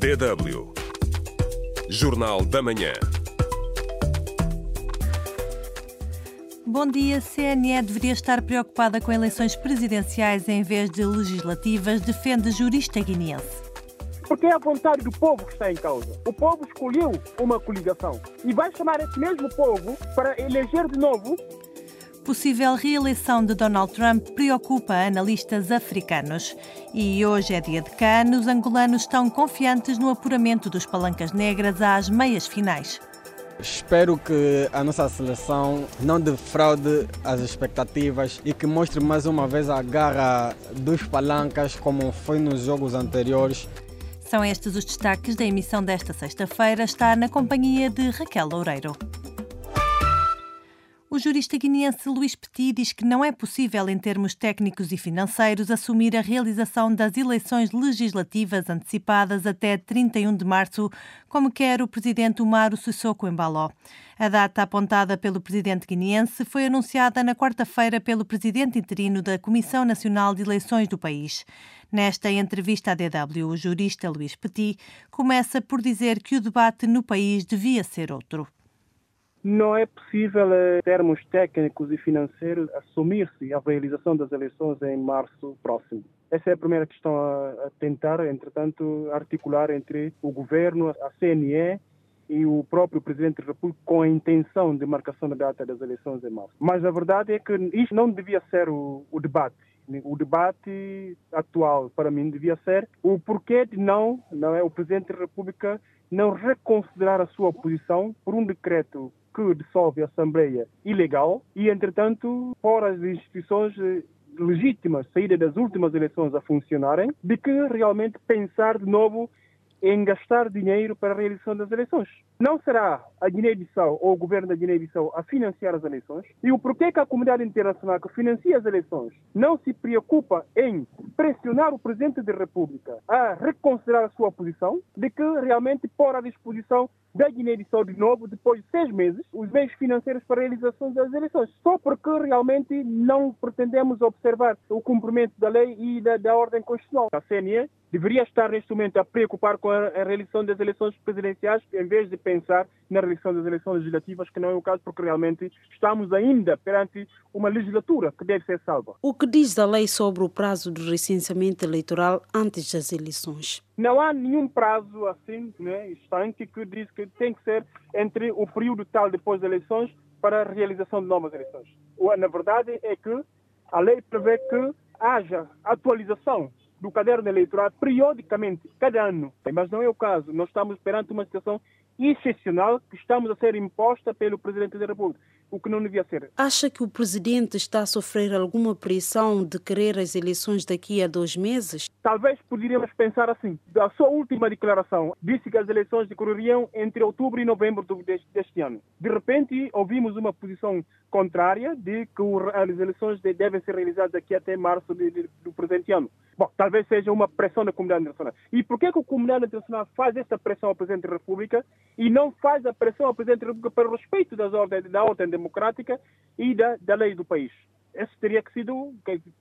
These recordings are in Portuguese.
DW. Jornal da Manhã. Bom dia. CNE deveria estar preocupada com eleições presidenciais em vez de legislativas, defende jurista guineense. Porque é a vontade do povo que está em causa. O povo escolheu uma coligação e vai chamar esse mesmo povo para eleger de novo Possível reeleição de Donald Trump preocupa analistas africanos. E hoje é dia de CAN, os angolanos estão confiantes no apuramento dos palancas negras às meias finais. Espero que a nossa seleção não defraude as expectativas e que mostre mais uma vez a garra dos palancas, como foi nos jogos anteriores. São estes os destaques da emissão desta sexta-feira. Está na companhia de Raquel Loureiro. Jurista guineense Luís Petit diz que não é possível, em termos técnicos e financeiros, assumir a realização das eleições legislativas antecipadas até 31 de março, como quer o presidente Umaru Sissoko Embaló. A data apontada pelo presidente guineense foi anunciada na quarta-feira pelo presidente interino da Comissão Nacional de Eleições do país. Nesta entrevista à DW, o jurista Luís Petit começa por dizer que o debate no país devia ser outro. Não é possível, em termos técnicos e financeiros, assumir-se a realização das eleições em março próximo. Essa é a primeira questão a tentar, entretanto, articular entre o governo, a CNE e o próprio Presidente da República com a intenção de marcação da data das eleições em março. Mas a verdade é que isto não devia ser o, o debate. O debate atual, para mim, devia ser o porquê de não, não é, o Presidente da República não reconsiderar a sua posição por um decreto que dissolve a Assembleia ilegal e, entretanto, pôr as instituições eh, legítimas, saída das últimas eleições a funcionarem, de que realmente pensar de novo em gastar dinheiro para a realização das eleições. Não será a Guiné-Bissau ou o governo da Guiné-Bissau a financiar as eleições? E o porquê que a comunidade internacional que financia as eleições não se preocupa em pressionar o Presidente da República a reconsiderar a sua posição de que realmente pôr à disposição da Guiné-Bissau de novo, depois de seis meses, os meios financeiros para a realização das eleições. Só porque realmente não pretendemos observar o cumprimento da lei e da, da ordem constitucional. A CNE deveria estar neste momento a preocupar com a, a realização das eleições presidenciais em vez de pensar na realização das eleições legislativas, que não é o caso, porque realmente estamos ainda perante uma legislatura que deve ser salva. O que diz a lei sobre o prazo do recenseamento eleitoral antes das eleições? Não há nenhum prazo assim, né, estanque, que diz que tem que ser entre o período tal depois das eleições para a realização de novas eleições. Na verdade é que a lei prevê que haja atualização do caderno eleitoral periodicamente, cada ano. Mas não é o caso. Nós estamos perante uma situação excepcional que estamos a ser imposta pelo Presidente da República, o que não devia ser. Acha que o Presidente está a sofrer alguma pressão de querer as eleições daqui a dois meses? Talvez poderíamos pensar assim. A sua última declaração disse que as eleições decorreriam entre outubro e novembro deste ano. De repente, ouvimos uma posição contrária de que as eleições devem ser realizadas daqui até março do presente ano. Bom, talvez seja uma pressão da comunidade internacional. E por que, que a comunidade internacional faz esta pressão ao Presidente da República e não faz a pressão ao Presidente da República para o respeito das ordens, da ordem democrática e da, da lei do país? Esse teria que sido,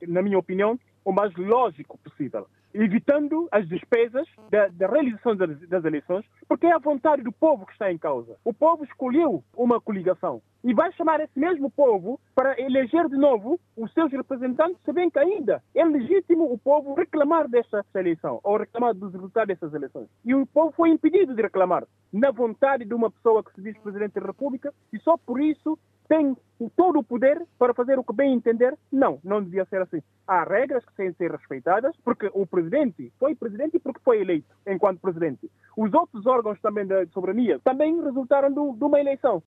na minha opinião, o mais lógico possível evitando as despesas da, da realização das, das, eleições, porque é a vontade do povo que está em causa. O povo escolheu uma coligação e vai chamar esse mesmo povo para eleger de novo os seus representantes, sabendo que ainda é legítimo o povo reclamar desta eleição ou reclamar dos resultados dessas eleições. E o povo foi impedido de reclamar na vontade de uma pessoa que se diz Presidente da República e só por isso tem todo o poder para fazer o que bem entender? Não, não devia ser assim. Há regras que têm de ser respeitadas, porque o presidente foi presidente porque foi eleito enquanto presidente. Os outros órgãos também da soberania também resultaram do, de uma eleição.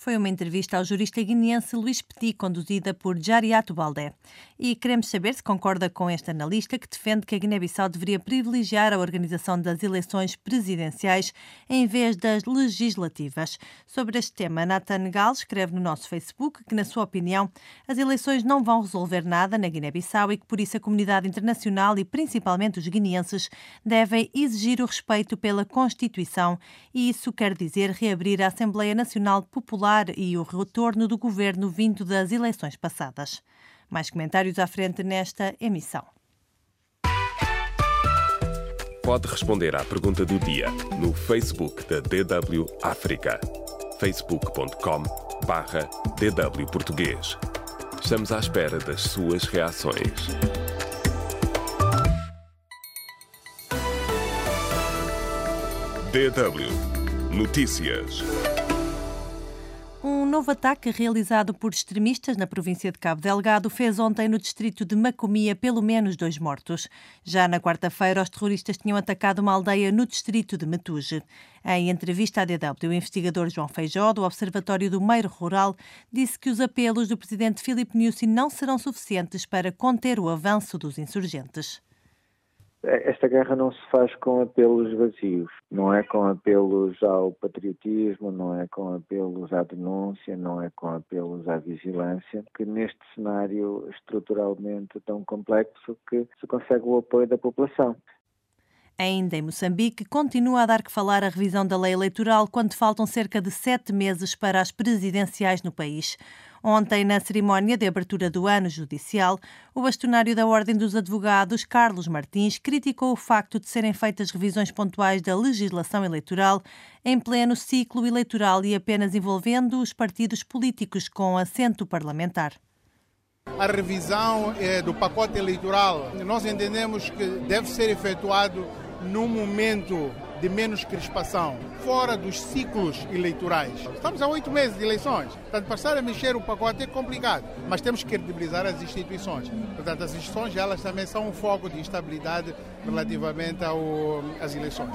Foi uma entrevista ao jurista guineense Luís Petit, conduzida por Jariato Baldé. E queremos saber se concorda com este analista que defende que a Guiné-Bissau deveria privilegiar a organização das eleições presidenciais em vez das legislativas. Sobre este tema, Nathan Gal escreve no nosso Facebook que, na sua opinião, as eleições não vão resolver nada na Guiné-Bissau e que, por isso, a comunidade internacional e principalmente os guineenses devem exigir o respeito pela Constituição e isso quer dizer reabrir a Assembleia Nacional Popular e o retorno do governo vindo das eleições passadas. Mais comentários à frente nesta emissão. pode responder à pergunta do dia no Facebook da DW África. facebook.com barra DW Português. Estamos à espera das suas reações. DW Notícias. Novo ataque realizado por extremistas na província de Cabo Delgado fez ontem no distrito de Macomia pelo menos dois mortos. Já na quarta-feira, os terroristas tinham atacado uma aldeia no distrito de Metuge. Em entrevista à DW, o investigador João Feijó, do Observatório do Meiro Rural, disse que os apelos do presidente Filipe Nyusi não serão suficientes para conter o avanço dos insurgentes. Esta guerra não se faz com apelos vazios, não é com apelos ao patriotismo, não é com apelos à denúncia, não é com apelos à vigilância, que neste cenário estruturalmente tão complexo que se consegue o apoio da população. Ainda em Moçambique, continua a dar que falar a revisão da lei eleitoral quando faltam cerca de sete meses para as presidenciais no país. Ontem, na cerimónia de abertura do ano judicial, o bastonário da Ordem dos Advogados, Carlos Martins, criticou o facto de serem feitas revisões pontuais da legislação eleitoral em pleno ciclo eleitoral e apenas envolvendo os partidos políticos com assento parlamentar. A revisão eh, do pacote eleitoral, nós entendemos que deve ser efetuado num momento de menos crispação, fora dos ciclos eleitorais. Estamos a oito meses de eleições, portanto, passar a mexer o pacote é complicado, mas temos que credibilizar as instituições. Portanto, as instituições elas também são um foco de instabilidade relativamente ao, às eleições.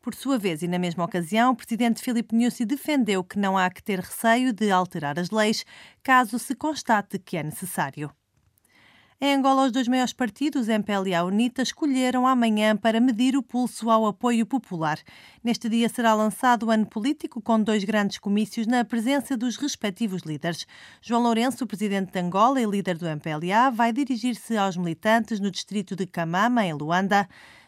Por sua vez, e na mesma ocasião, o presidente Filipe Nyusi defendeu que não há que ter receio de alterar as leis caso se constate que é necessário. Em Angola, os dois maiores partidos, MPL e a UNITA, escolheram amanhã para medir o pulso ao apoio popular. Neste dia será lançado o ano político com dois grandes comícios na presença dos respectivos líderes. João Lourenço, presidente de Angola e líder do MPLA, vai dirigir-se aos militantes no distrito de Camama, em Luanda.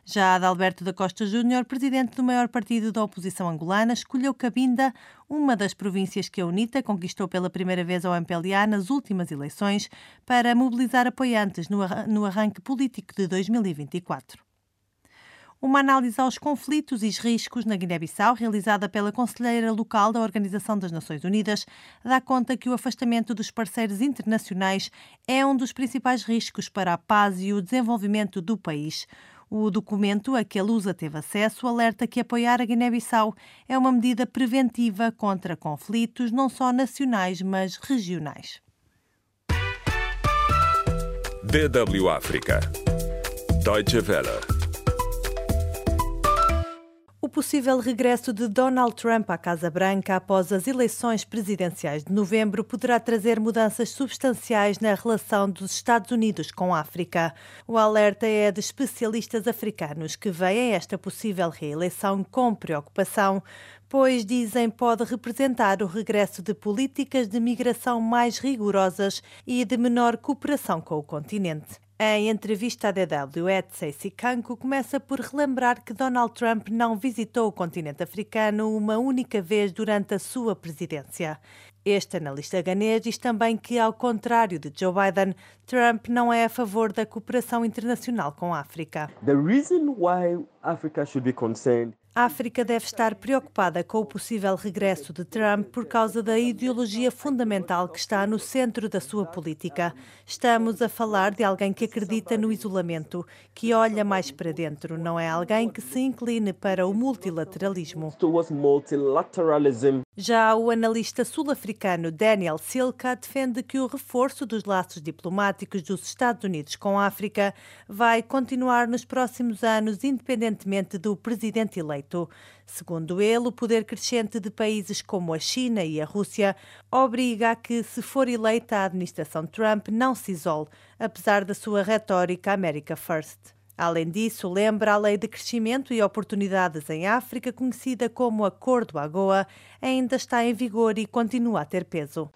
Já Adalberto da Costa Júnior, presidente do maior partido da oposição angolana, escolheu Cabinda, uma das províncias que a UNITA conquistou pela primeira vez ao MPLA nas últimas eleições, para mobilizar apoiantes no arranque político de 2024. Uma análise aos conflitos e riscos na Guiné-Bissau, realizada pela conselheira local da Organização das Nações Unidas, dá conta que o afastamento dos parceiros internacionais é um dos principais riscos para a paz e o desenvolvimento do país. O documento a que a Lusa teve acesso alerta que apoiar a Guiné-Bissau é uma medida preventiva contra conflitos não só nacionais, mas regionais. DW África. Deutsche Welle. Possível regresso de Donald Trump à Casa Branca após as eleições presidenciais de novembro poderá trazer mudanças substanciais na relação dos Estados Unidos com a África. O alerta é de especialistas africanos que veem esta possível reeleição com preocupação, pois dizem pode representar o regresso de políticas de migração mais rigorosas e de menor cooperação com o continente. Em entrevista à DW, Etsy Sikanko começa por relembrar que Donald Trump não visitou o continente africano uma única vez durante a sua presidência. Este analista ganês diz também que, ao contrário de Joe Biden, Trump não é a favor da cooperação internacional com a África. The reason why Africa should be concerned a África deve estar preocupada com o possível regresso de Trump por causa da ideologia fundamental que está no centro da sua política. Estamos a falar de alguém que acredita no isolamento, que olha mais para dentro, não é alguém que se incline para o multilateralismo. Já o analista sul-africano Daniel Silka defende que o reforço dos laços diplomáticos dos Estados Unidos com a África vai continuar nos próximos anos, independentemente do presidente eleito. Segundo ele, o poder crescente de países como a China e a Rússia obriga a que, se for eleita a administração Trump, não se isole, apesar da sua retórica America First. Além disso, lembra a Lei de Crescimento e Oportunidades em África, conhecida como Acordo AGOA, ainda está em vigor e continua a ter peso.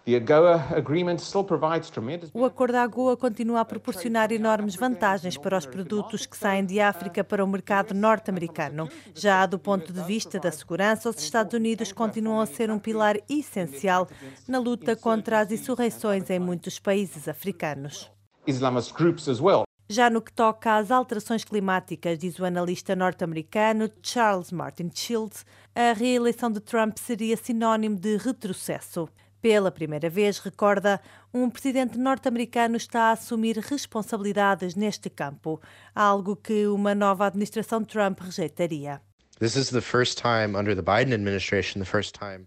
O Acordo AGOA continua a proporcionar enormes vantagens para os produtos que saem de África para o mercado norte-americano. Já do ponto de vista da segurança, os Estados Unidos continuam a ser um pilar essencial na luta contra as insurreições em muitos países africanos. Islamist groups as well. Já no que toca às alterações climáticas, diz o analista norte-americano Charles Martin Shields, a reeleição de Trump seria sinónimo de retrocesso. Pela primeira vez, recorda, um presidente norte-americano está a assumir responsabilidades neste campo, algo que uma nova administração Trump rejeitaria.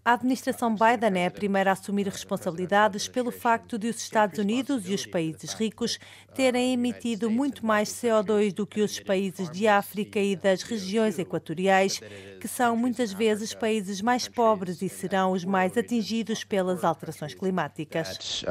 A administração Biden é a primeira a assumir responsabilidades pelo facto de os Estados Unidos e os países ricos terem emitido muito mais CO2 do que os países de África e das regiões equatoriais, que são muitas vezes países mais pobres e serão os mais atingidos pelas alterações climáticas. Uh,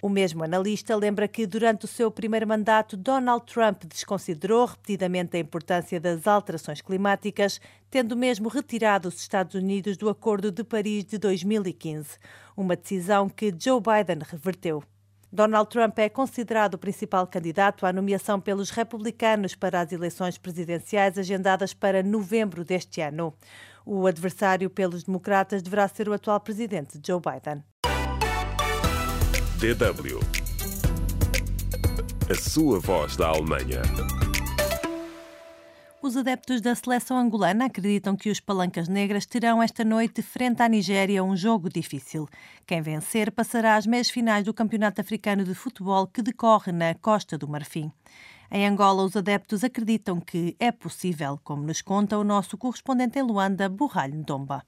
o mesmo analista lembra que durante o seu primeiro mandato, Donald Trump desconsiderou repetidamente a importância das alterações climáticas, tendo mesmo retirado os Estados Unidos do Acordo de Paris de 2015, uma decisão que Joe Biden reverteu. Donald Trump é considerado o principal candidato à nomeação pelos republicanos para as eleições presidenciais agendadas para novembro deste ano. O adversário pelos democratas deverá ser o atual presidente Joe Biden. DW A sua voz da Alemanha. Os adeptos da seleção angolana acreditam que os palancas negras terão esta noite frente à Nigéria um jogo difícil. Quem vencer passará às meias finais do Campeonato Africano de Futebol que decorre na Costa do Marfim. Em Angola, os adeptos acreditam que é possível, como nos conta o nosso correspondente em Luanda, Burralho Ndomba.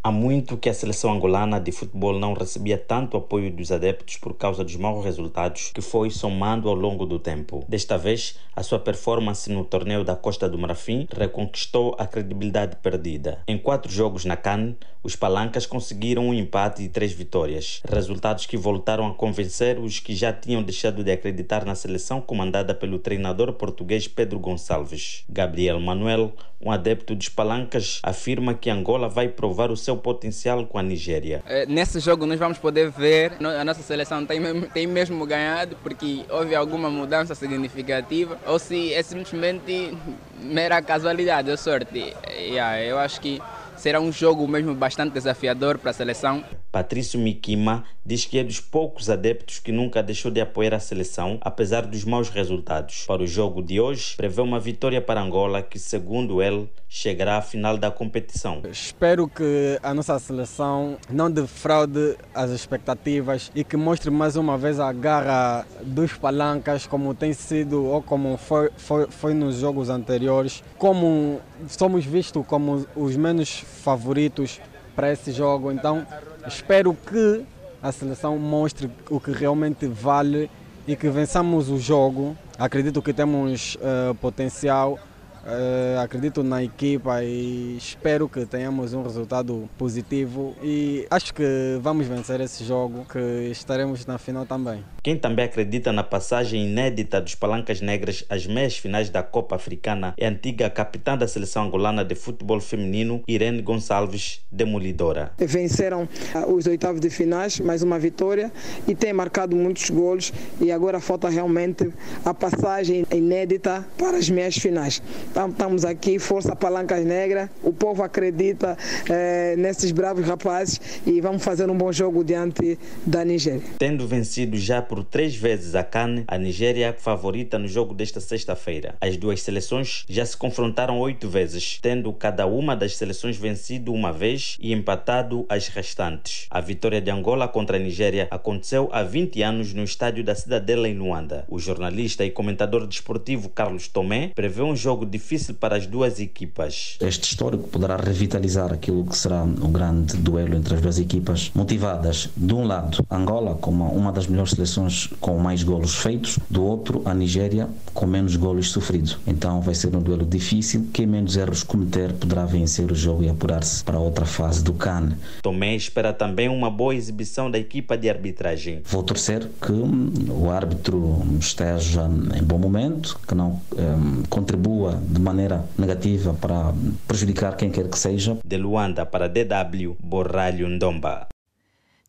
Há muito que a seleção angolana de futebol não recebia tanto apoio dos adeptos por causa dos maus resultados que foi somando ao longo do tempo. Desta vez, a sua performance no torneio da Costa do Marfim reconquistou a credibilidade perdida. Em quatro jogos na CAN, os palancas conseguiram um empate e três vitórias, resultados que voltaram a convencer os que já tinham deixado de acreditar na seleção comandada pelo treinador português Pedro Gonçalves. Gabriel Manuel, um adepto dos palancas, afirma que Angola vai provar o seu potencial com a Nigéria. É, nesse jogo nós vamos poder ver a nossa seleção tem, tem mesmo ganhado porque houve alguma mudança significativa ou se é simplesmente mera casualidade ou sorte. Yeah, eu acho que será um jogo mesmo bastante desafiador para a seleção. Patrício Mikima diz que é dos poucos adeptos que nunca deixou de apoiar a seleção, apesar dos maus resultados. Para o jogo de hoje, prevê uma vitória para Angola, que, segundo ele, chegará à final da competição. Espero que a nossa seleção não defraude as expectativas e que mostre mais uma vez a garra dos palancas, como tem sido ou como foi, foi, foi nos jogos anteriores, como somos vistos como os menos favoritos para esse jogo. Então, espero que a seleção mostre o que realmente vale e que vençamos o jogo. Acredito que temos uh, potencial Uh, acredito na equipa e espero que tenhamos um resultado positivo e acho que vamos vencer esse jogo, que estaremos na final também. Quem também acredita na passagem inédita dos Palancas Negras às meias finais da Copa Africana é a antiga capitã da seleção angolana de futebol feminino, Irene Gonçalves Demolidora. Venceram ah, os oitavos de finais, mais uma vitória e tem marcado muitos gols e agora falta realmente a passagem inédita para as meias finais. Estamos aqui, Força Palancas Negra. O povo acredita eh, nesses bravos rapazes e vamos fazer um bom jogo diante da Nigéria. Tendo vencido já por três vezes a CAN, a Nigéria é favorita no jogo desta sexta-feira. As duas seleções já se confrontaram oito vezes, tendo cada uma das seleções vencido uma vez e empatado as restantes. A vitória de Angola contra a Nigéria aconteceu há 20 anos no estádio da Cidadela em Luanda. O jornalista e comentador desportivo Carlos Tomé prevê um jogo difícil difícil para as duas equipas. Este histórico poderá revitalizar aquilo que será o grande duelo entre as duas equipas, motivadas, de um lado, Angola como uma das melhores seleções com mais golos feitos, do outro, a Nigéria com menos golos sofridos. Então vai ser um duelo difícil. Quem menos erros cometer poderá vencer o jogo e apurar-se para outra fase do CAN. Tomé espera também uma boa exibição da equipa de arbitragem. Vou torcer que o árbitro esteja em bom momento, que não um, contribua de maneira negativa para prejudicar quem quer que seja. De Luanda para DW, Borralho Ndomba.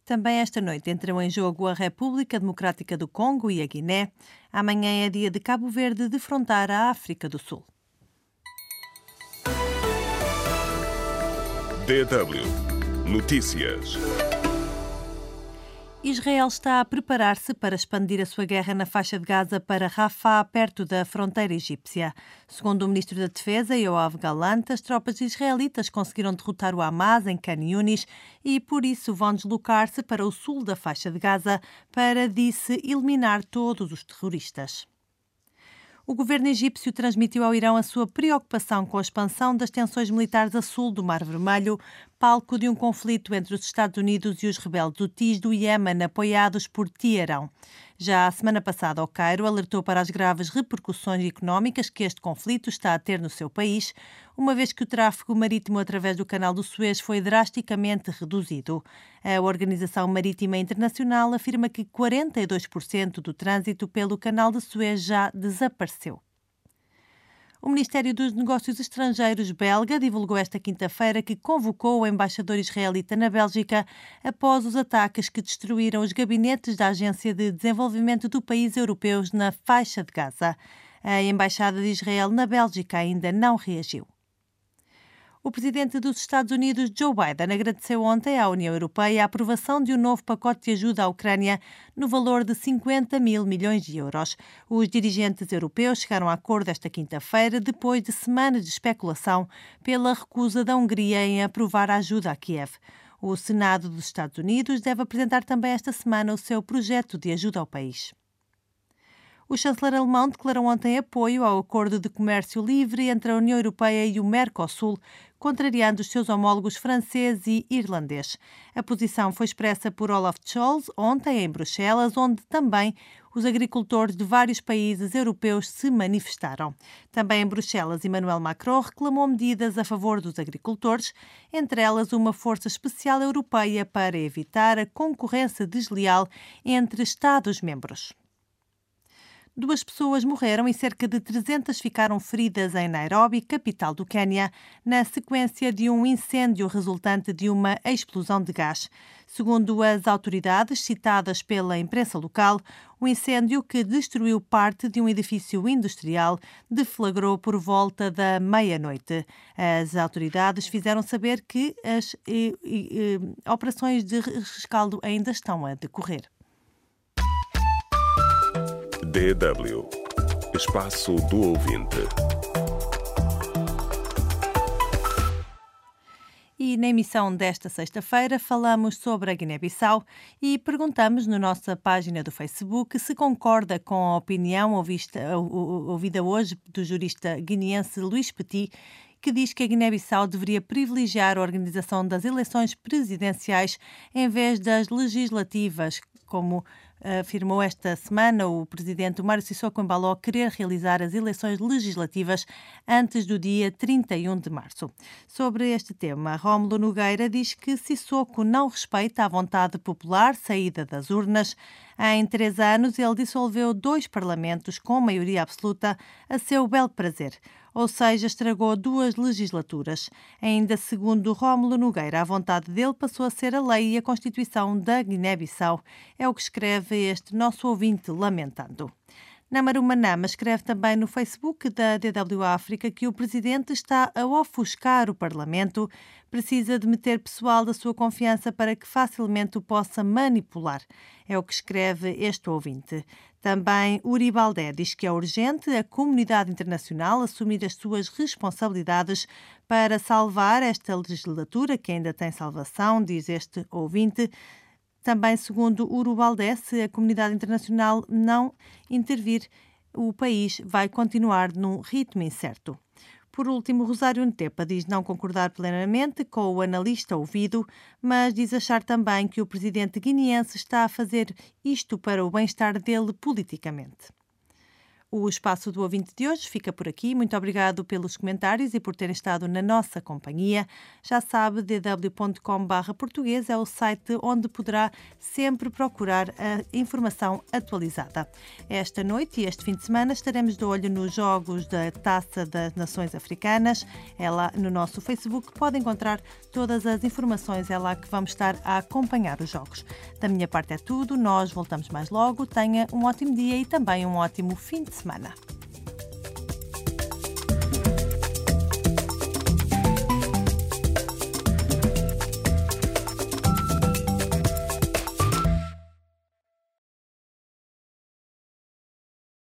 Também esta noite entram em jogo a República Democrática do Congo e a Guiné. Amanhã é dia de Cabo Verde defrontar a África do Sul. DW Notícias. Israel está a preparar-se para expandir a sua guerra na faixa de Gaza para Rafah, perto da fronteira egípcia. Segundo o ministro da Defesa, Yoav Galant, as tropas israelitas conseguiram derrotar o Hamas em Khan Yunis e, por isso, vão deslocar-se para o sul da faixa de Gaza para, disse, eliminar todos os terroristas. O governo egípcio transmitiu ao Irão a sua preocupação com a expansão das tensões militares a sul do Mar Vermelho, palco de um conflito entre os Estados Unidos e os rebeldes Houthis do Iémen, apoiados por Teherão. Já a semana passada, o Cairo alertou para as graves repercussões económicas que este conflito está a ter no seu país, uma vez que o tráfego marítimo através do Canal do Suez foi drasticamente reduzido. A Organização Marítima Internacional afirma que 42% do trânsito pelo Canal de Suez já desapareceu. O Ministério dos Negócios Estrangeiros belga divulgou esta quinta-feira que convocou o embaixador israelita na Bélgica após os ataques que destruíram os gabinetes da Agência de Desenvolvimento do País Europeus na faixa de Gaza. A Embaixada de Israel na Bélgica ainda não reagiu. O presidente dos Estados Unidos, Joe Biden, agradeceu ontem à União Europeia a aprovação de um novo pacote de ajuda à Ucrânia no valor de 50 mil milhões de euros. Os dirigentes europeus chegaram a acordo esta quinta-feira, depois de semanas de especulação pela recusa da Hungria em aprovar a ajuda a Kiev. O Senado dos Estados Unidos deve apresentar também esta semana o seu projeto de ajuda ao país. O chanceler alemão declarou ontem apoio ao acordo de comércio livre entre a União Europeia e o Mercosul, contrariando os seus homólogos francês e irlandês. A posição foi expressa por Olaf Scholz ontem em Bruxelas, onde também os agricultores de vários países europeus se manifestaram. Também em Bruxelas, Emmanuel Macron reclamou medidas a favor dos agricultores, entre elas uma força especial europeia para evitar a concorrência desleal entre Estados-membros. Duas pessoas morreram e cerca de 300 ficaram feridas em Nairobi, capital do Quênia, na sequência de um incêndio resultante de uma explosão de gás. Segundo as autoridades citadas pela imprensa local, o incêndio que destruiu parte de um edifício industrial deflagrou por volta da meia-noite. As autoridades fizeram saber que as eh, eh, operações de rescaldo ainda estão a decorrer. DW Espaço do Ouvinte. E na emissão desta sexta-feira falamos sobre a Guiné-Bissau e perguntamos na nossa página do Facebook se concorda com a opinião ouvida hoje do jurista guineense Luís Petit que diz que a Guiné-Bissau deveria privilegiar a organização das eleições presidenciais em vez das legislativas, como afirmou esta semana o presidente Mário Sissoko Embaló querer realizar as eleições legislativas antes do dia 31 de março. Sobre este tema, Rómulo Nogueira diz que Sissoko não respeita a vontade popular saída das urnas. Em três anos, ele dissolveu dois parlamentos com maioria absoluta a seu belo prazer ou seja, estragou duas legislaturas. Ainda segundo Rómulo Nogueira, a vontade dele passou a ser a lei e a Constituição da Guiné-Bissau. É o que escreve este nosso ouvinte lamentando. Namaru Manama escreve também no Facebook da DW África que o presidente está a ofuscar o Parlamento, precisa de meter pessoal da sua confiança para que facilmente o possa manipular. É o que escreve este ouvinte. Também Uri Baldé diz que é urgente a comunidade internacional assumir as suas responsabilidades para salvar esta legislatura, que ainda tem salvação, diz este ouvinte. Também, segundo Urubaldé, se a comunidade internacional não intervir, o país vai continuar num ritmo incerto. Por último, Rosário Ntepa diz não concordar plenamente com o analista ouvido, mas diz achar também que o presidente guineense está a fazer isto para o bem-estar dele politicamente. O espaço do ouvinte de hoje fica por aqui. Muito obrigado pelos comentários e por terem estado na nossa companhia. Já sabe, dw.com.br português é o site onde poderá sempre procurar a informação atualizada. Esta noite e este fim de semana estaremos de olho nos jogos da Taça das Nações Africanas. É lá no nosso Facebook. Pode encontrar todas as informações. É lá que vamos estar a acompanhar os jogos. Da minha parte é tudo. Nós voltamos mais logo. Tenha um ótimo dia e também um ótimo fim de semana.